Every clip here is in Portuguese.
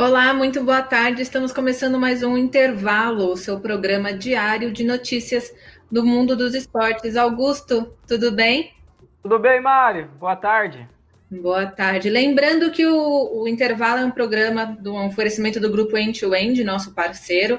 Olá, muito boa tarde. Estamos começando mais um intervalo, o seu programa diário de notícias do mundo dos esportes. Augusto, tudo bem? Tudo bem, Mário. Boa tarde. Boa tarde. Lembrando que o, o intervalo é um programa do um oferecimento do grupo End to End, nosso parceiro.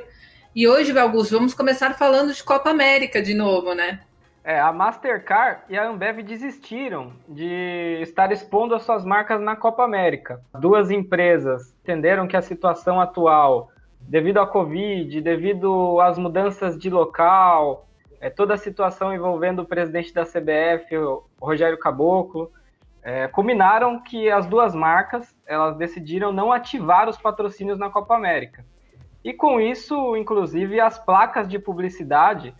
E hoje, Augusto, vamos começar falando de Copa América de novo, né? É, a Mastercard e a Ambev desistiram de estar expondo as suas marcas na Copa América. Duas empresas entenderam que a situação atual, devido à Covid, devido às mudanças de local, é, toda a situação envolvendo o presidente da CBF, Rogério Caboclo, é, culminaram que as duas marcas elas decidiram não ativar os patrocínios na Copa América. E com isso, inclusive, as placas de publicidade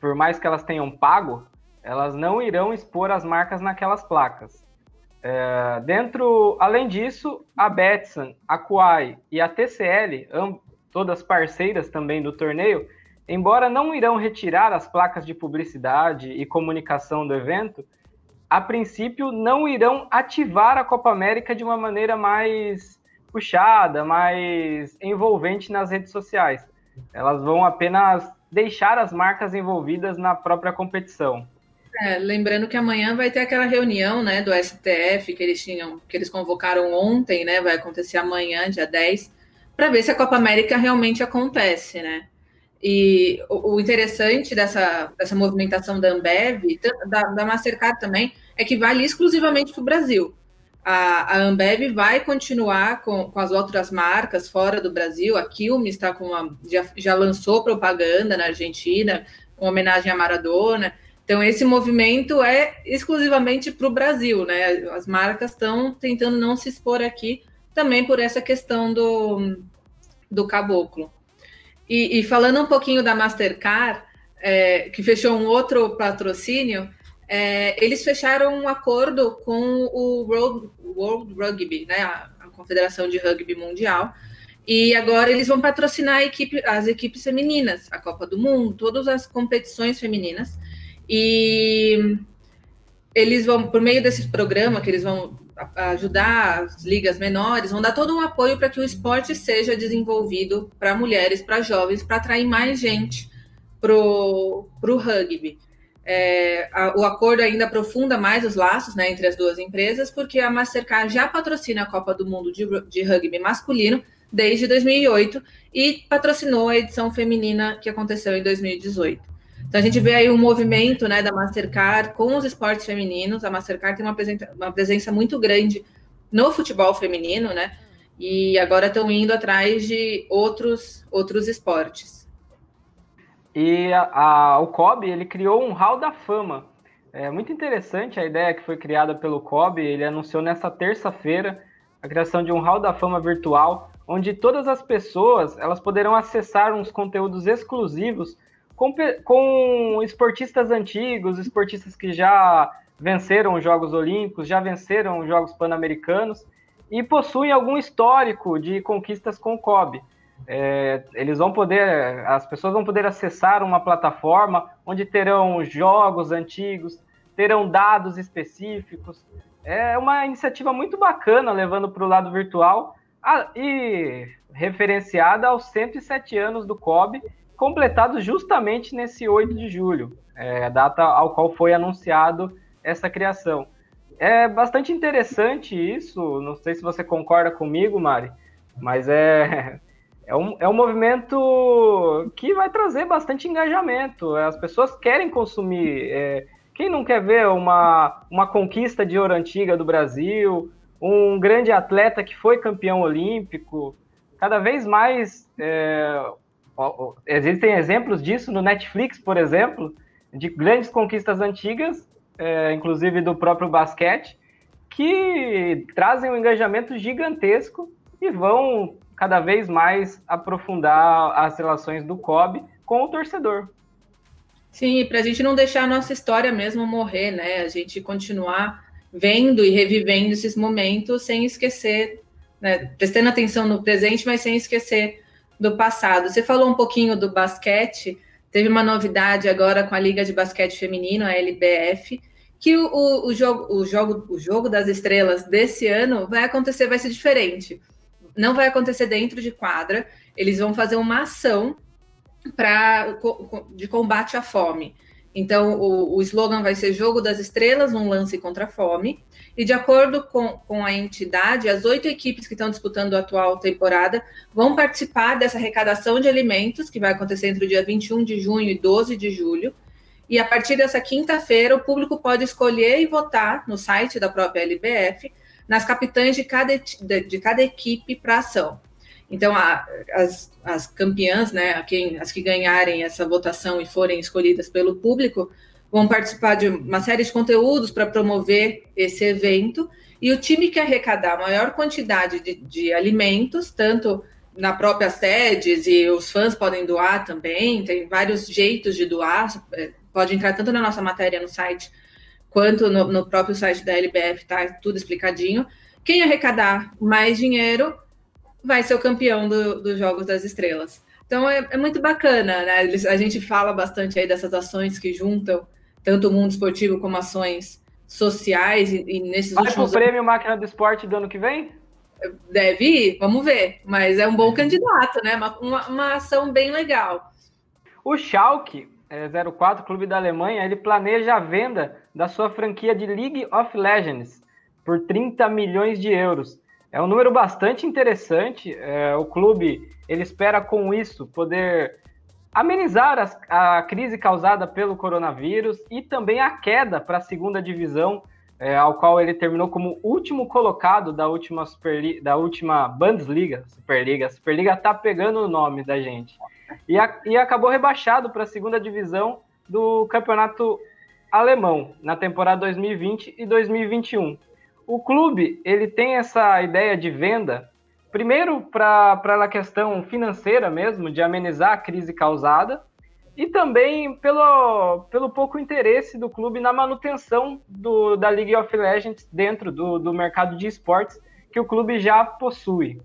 por mais que elas tenham pago, elas não irão expor as marcas naquelas placas. É, dentro, além disso, a Betson, a Kuai e a TCL, todas parceiras também do torneio, embora não irão retirar as placas de publicidade e comunicação do evento, a princípio não irão ativar a Copa América de uma maneira mais puxada, mais envolvente nas redes sociais. Elas vão apenas deixar as marcas envolvidas na própria competição. É, lembrando que amanhã vai ter aquela reunião né, do STF que eles tinham, que eles convocaram ontem, né? Vai acontecer amanhã, dia 10, para ver se a Copa América realmente acontece, né? E o, interessante dessa, dessa movimentação da Ambev, da, da Mastercard também, é que vale exclusivamente para o Brasil a, a Ambev vai continuar com, com as outras marcas fora do Brasil. A Quilmes está com uma, já, já lançou propaganda na Argentina, com homenagem a Maradona. Então, esse movimento é exclusivamente para o Brasil, né? As marcas estão tentando não se expor aqui também por essa questão do, do caboclo. E, e falando um pouquinho da Mastercard, é, que fechou um outro patrocínio, é, eles fecharam um acordo com o World, World Rugby, né, a, a, Confederação de Rugby Mundial, e agora eles vão patrocinar equipe, as equipes femininas, a Copa do Mundo, todas as competições femininas, e eles vão, por meio desse programa, que eles vão ajudar as ligas menores, vão dar todo um apoio para que o esporte seja desenvolvido para mulheres, para jovens, para atrair mais gente para o rugby. É, a, o acordo ainda aprofunda mais os laços né, entre as duas empresas, porque a Mastercard já patrocina a Copa do Mundo de, de rugby masculino desde 2008 e patrocinou a edição feminina que aconteceu em 2018. Então a gente vê aí um movimento né, da Mastercard com os esportes femininos. A Mastercard tem uma presença, uma presença muito grande no futebol feminino, né? E agora estão indo atrás de outros, outros esportes. E a, a, o COB ele criou um hall da fama. É muito interessante a ideia que foi criada pelo COB. Ele anunciou nessa terça-feira a criação de um hall da fama virtual, onde todas as pessoas elas poderão acessar uns conteúdos exclusivos com, com esportistas antigos, esportistas que já venceram os Jogos Olímpicos, já venceram os Jogos Pan-Americanos e possuem algum histórico de conquistas com o COB é, eles vão poder, as pessoas vão poder acessar uma plataforma onde terão jogos antigos, terão dados específicos. É uma iniciativa muito bacana, levando para o lado virtual ah, e referenciada aos 107 anos do COB, completado justamente nesse 8 de julho, é, a data ao qual foi anunciado essa criação. É bastante interessante isso, não sei se você concorda comigo, Mari, mas é é um, é um movimento que vai trazer bastante engajamento. As pessoas querem consumir. É, quem não quer ver uma, uma conquista de ouro antiga do Brasil, um grande atleta que foi campeão olímpico? Cada vez mais é, existem exemplos disso no Netflix, por exemplo, de grandes conquistas antigas, é, inclusive do próprio basquete, que trazem um engajamento gigantesco e vão cada vez mais aprofundar as relações do COB com o torcedor. Sim, para a gente não deixar a nossa história mesmo morrer, né? A gente continuar vendo e revivendo esses momentos sem esquecer, né? prestando atenção no presente, mas sem esquecer do passado. Você falou um pouquinho do basquete, teve uma novidade agora com a Liga de Basquete Feminino, a LBF, que o, o, o, jogo, o, jogo, o jogo das estrelas desse ano vai acontecer, vai ser diferente não vai acontecer dentro de quadra, eles vão fazer uma ação para de combate à fome. Então, o, o slogan vai ser Jogo das Estrelas, um lance contra a fome. E de acordo com, com a entidade, as oito equipes que estão disputando a atual temporada vão participar dessa arrecadação de alimentos, que vai acontecer entre o dia 21 de junho e 12 de julho. E a partir dessa quinta-feira, o público pode escolher e votar no site da própria LBF nas capitães de cada, de, cada equipe para ação. Então, a, as, as campeãs, né, quem, as que ganharem essa votação e forem escolhidas pelo público, vão participar de uma série de conteúdos para promover esse evento. E o time que arrecadar a maior quantidade de, de alimentos, tanto na própria sedes, e os fãs podem doar também, tem vários jeitos de doar, é, pode entrar tanto na nossa matéria no site, quanto no, no próprio site da LBF, tá tudo explicadinho. Quem arrecadar mais dinheiro vai ser o campeão do, dos Jogos das Estrelas. Então é, é, muito bacana, né? A gente fala bastante aí dessas ações que juntam tanto o mundo esportivo como ações sociais e, e nesses vai últimos... Vai prêmio Máquina do Esporte do ano que vem? Deve ir, vamos ver. Mas é um bom candidato, né? Uma, uma, uma ação bem legal. O Schalke é, 04, clube da Alemanha, ele planeja a venda da sua franquia de League of Legends por 30 milhões de euros. É um número bastante interessante. É, o clube ele espera com isso poder amenizar as, a crise causada pelo coronavírus e também a queda para a segunda divisão, é, ao qual ele terminou como último colocado da última Superliga, da última Bundesliga, Superliga. A Superliga tá pegando o nome da gente. E, a, e acabou rebaixado para a segunda divisão do campeonato alemão na temporada 2020 e 2021 o clube ele tem essa ideia de venda, primeiro para a questão financeira mesmo, de amenizar a crise causada, e também pelo, pelo pouco interesse do clube na manutenção do, da League of Legends dentro do, do mercado de esportes que o clube já possui.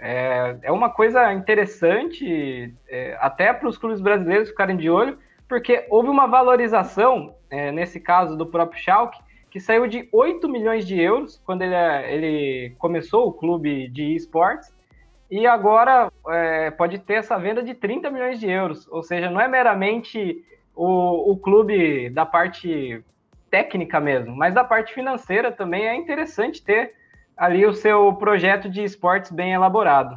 É, é uma coisa interessante, é, até para os clubes brasileiros ficarem de olho, porque houve uma valorização, é, nesse caso do próprio Schalke, que saiu de 8 milhões de euros quando ele, ele começou o clube de esportes, e agora é, pode ter essa venda de 30 milhões de euros. Ou seja, não é meramente o, o clube da parte técnica mesmo, mas da parte financeira também é interessante ter ali o seu projeto de esportes bem elaborado.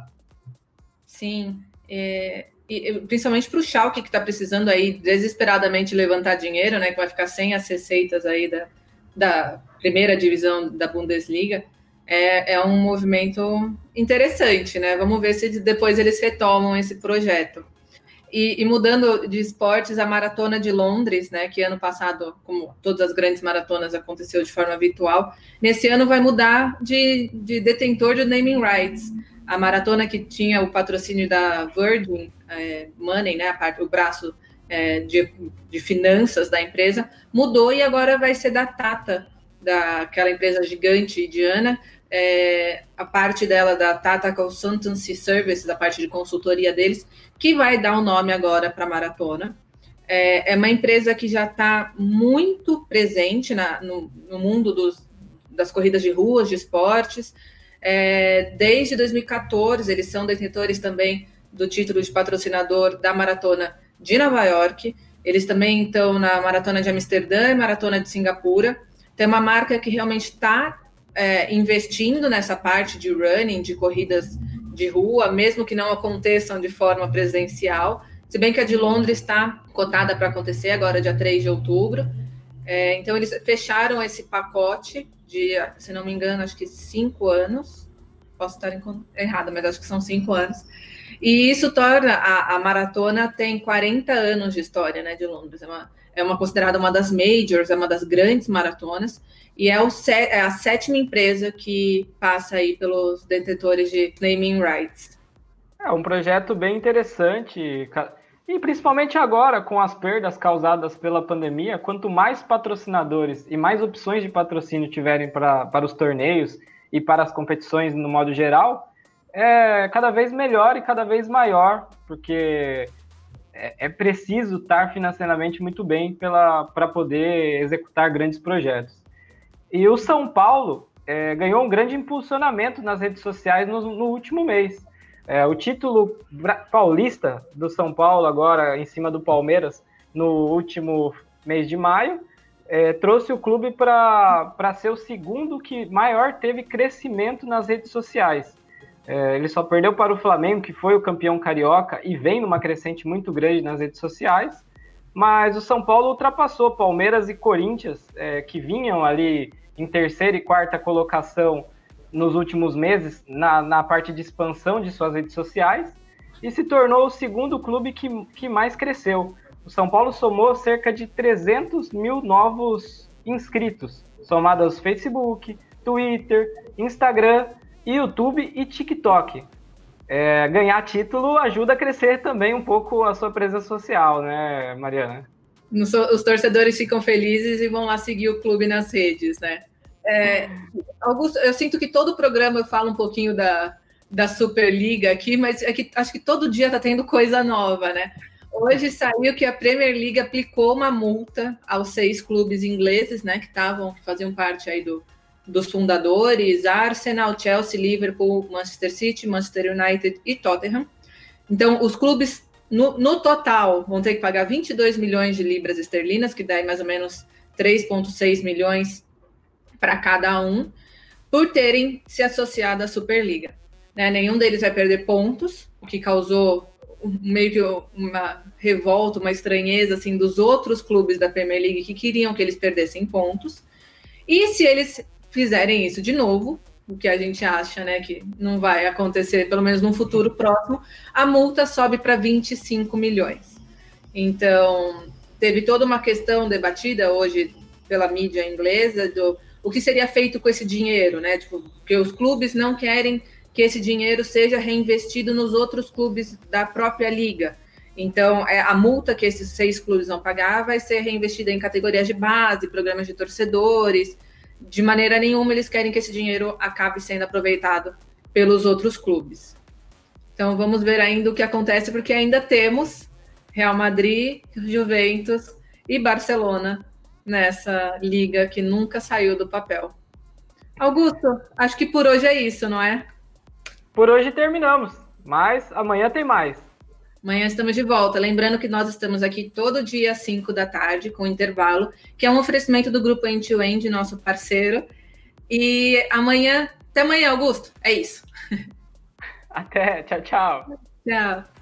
Sim, é, e, principalmente para o Schalke que está precisando aí desesperadamente levantar dinheiro, né, que vai ficar sem as receitas aí da, da primeira divisão da Bundesliga, é, é um movimento interessante, né? Vamos ver se depois eles retomam esse projeto. E, e, mudando de esportes, a maratona de Londres, né, que ano passado, como todas as grandes maratonas, aconteceu de forma virtual, nesse ano vai mudar de, de detentor de naming rights. A maratona que tinha o patrocínio da Virgin é, Money, né, a parte, o braço é, de, de finanças da empresa mudou e agora vai ser da Tata, daquela empresa gigante indiana, é, a parte dela da Tata Consultancy Service, da parte de consultoria deles, que vai dar o um nome agora para a maratona. É, é, uma empresa que já está muito presente na, no, no, mundo dos, das corridas de ruas, de esportes. É, desde 2014, eles são detentores também do título de patrocinador da maratona de Nova York. Eles também estão na maratona de Amsterdã e maratona de Singapura. Tem uma marca que realmente está é, investindo nessa parte de running, de corridas de rua, mesmo que não aconteçam de forma presencial. Se bem que a de Londres está cotada para acontecer agora, dia 3 de outubro. É, então, eles fecharam esse pacote de, se não me engano, acho que cinco anos. Posso estar errada, mas acho que são cinco anos. E isso torna a, a, maratona tem 40 anos de história, né, de Londres. É uma, é uma considerada uma das majors, é uma das grandes maratonas e é, o, é a sétima empresa que passa aí pelos detentores de naming rights. É um projeto bem interessante e principalmente agora com as perdas causadas pela pandemia, quanto mais patrocinadores e mais opções de patrocínio tiverem pra, para os torneios e para as competições no modo geral, é cada vez melhor e cada vez maior, porque é, é preciso estar financeiramente muito bem para poder executar grandes projetos. E o São Paulo, é, ganhou um grande impulsionamento nas redes sociais no, no último mês. É, o título paulista do São Paulo, agora em cima do Palmeiras, no último mês de maio, é, trouxe o clube para ser o segundo que maior teve crescimento nas redes sociais. É, ele só perdeu para o Flamengo, que foi o campeão carioca e vem numa crescente muito grande nas redes sociais. Mas o São Paulo ultrapassou Palmeiras e Corinthians, é, que vinham ali em terceira e quarta colocação nos últimos meses na, na parte de expansão de suas redes sociais e se tornou o segundo clube que, que mais cresceu. O São Paulo somou cerca de 300 mil novos inscritos, somados Facebook, Twitter, Instagram, YouTube e TikTok. É, ganhar título ajuda a crescer também um pouco a sua presença social, né, Mariana? Os torcedores ficam felizes e vão lá seguir o clube nas redes, né? É, Augusto, eu sinto que todo programa eu falo um pouquinho da, da Superliga aqui, mas é que acho que todo dia está tendo coisa nova, né? Hoje saiu que a Premier League aplicou uma multa aos seis clubes ingleses, né, que estavam, faziam parte aí do, dos fundadores, Arsenal, Chelsea, Liverpool, Manchester City, Manchester United e Tottenham. Então, os clubes, no, no total, vão ter que pagar 22 milhões de libras esterlinas, que dá mais ou menos 3,6 milhões para cada um, por terem se associado à Superliga. Né? Nenhum deles vai perder pontos, o que causou meio que uma revolta, uma estranheza assim dos outros clubes da Premier League que queriam que eles perdessem pontos. E se eles fizerem isso de novo, o que a gente acha, né, que não vai acontecer, pelo menos no futuro próximo, a multa sobe para 25 milhões. Então, teve toda uma questão debatida hoje pela mídia inglesa do o que seria feito com esse dinheiro, né? Tipo, porque os clubes não querem que esse dinheiro seja reinvestido nos outros clubes da própria liga. Então, é, a multa que esses seis clubes vão pagar vai ser reinvestida em categorias de base, programas de torcedores. De maneira nenhuma eles querem que esse dinheiro acabe sendo aproveitado pelos outros clubes. Então, vamos ver ainda o que acontece, porque ainda temos Real Madrid, Juventus e Barcelona nessa liga que nunca saiu do papel. Augusto, acho que por hoje é isso, não é? Por hoje terminamos, mas amanhã tem mais. Amanhã estamos de volta. Lembrando que nós estamos aqui todo dia às 5 da tarde, com intervalo, que é um oferecimento do grupo End to End, nosso parceiro. E amanhã, até amanhã, Augusto. É isso. Até, tchau, tchau. Tchau.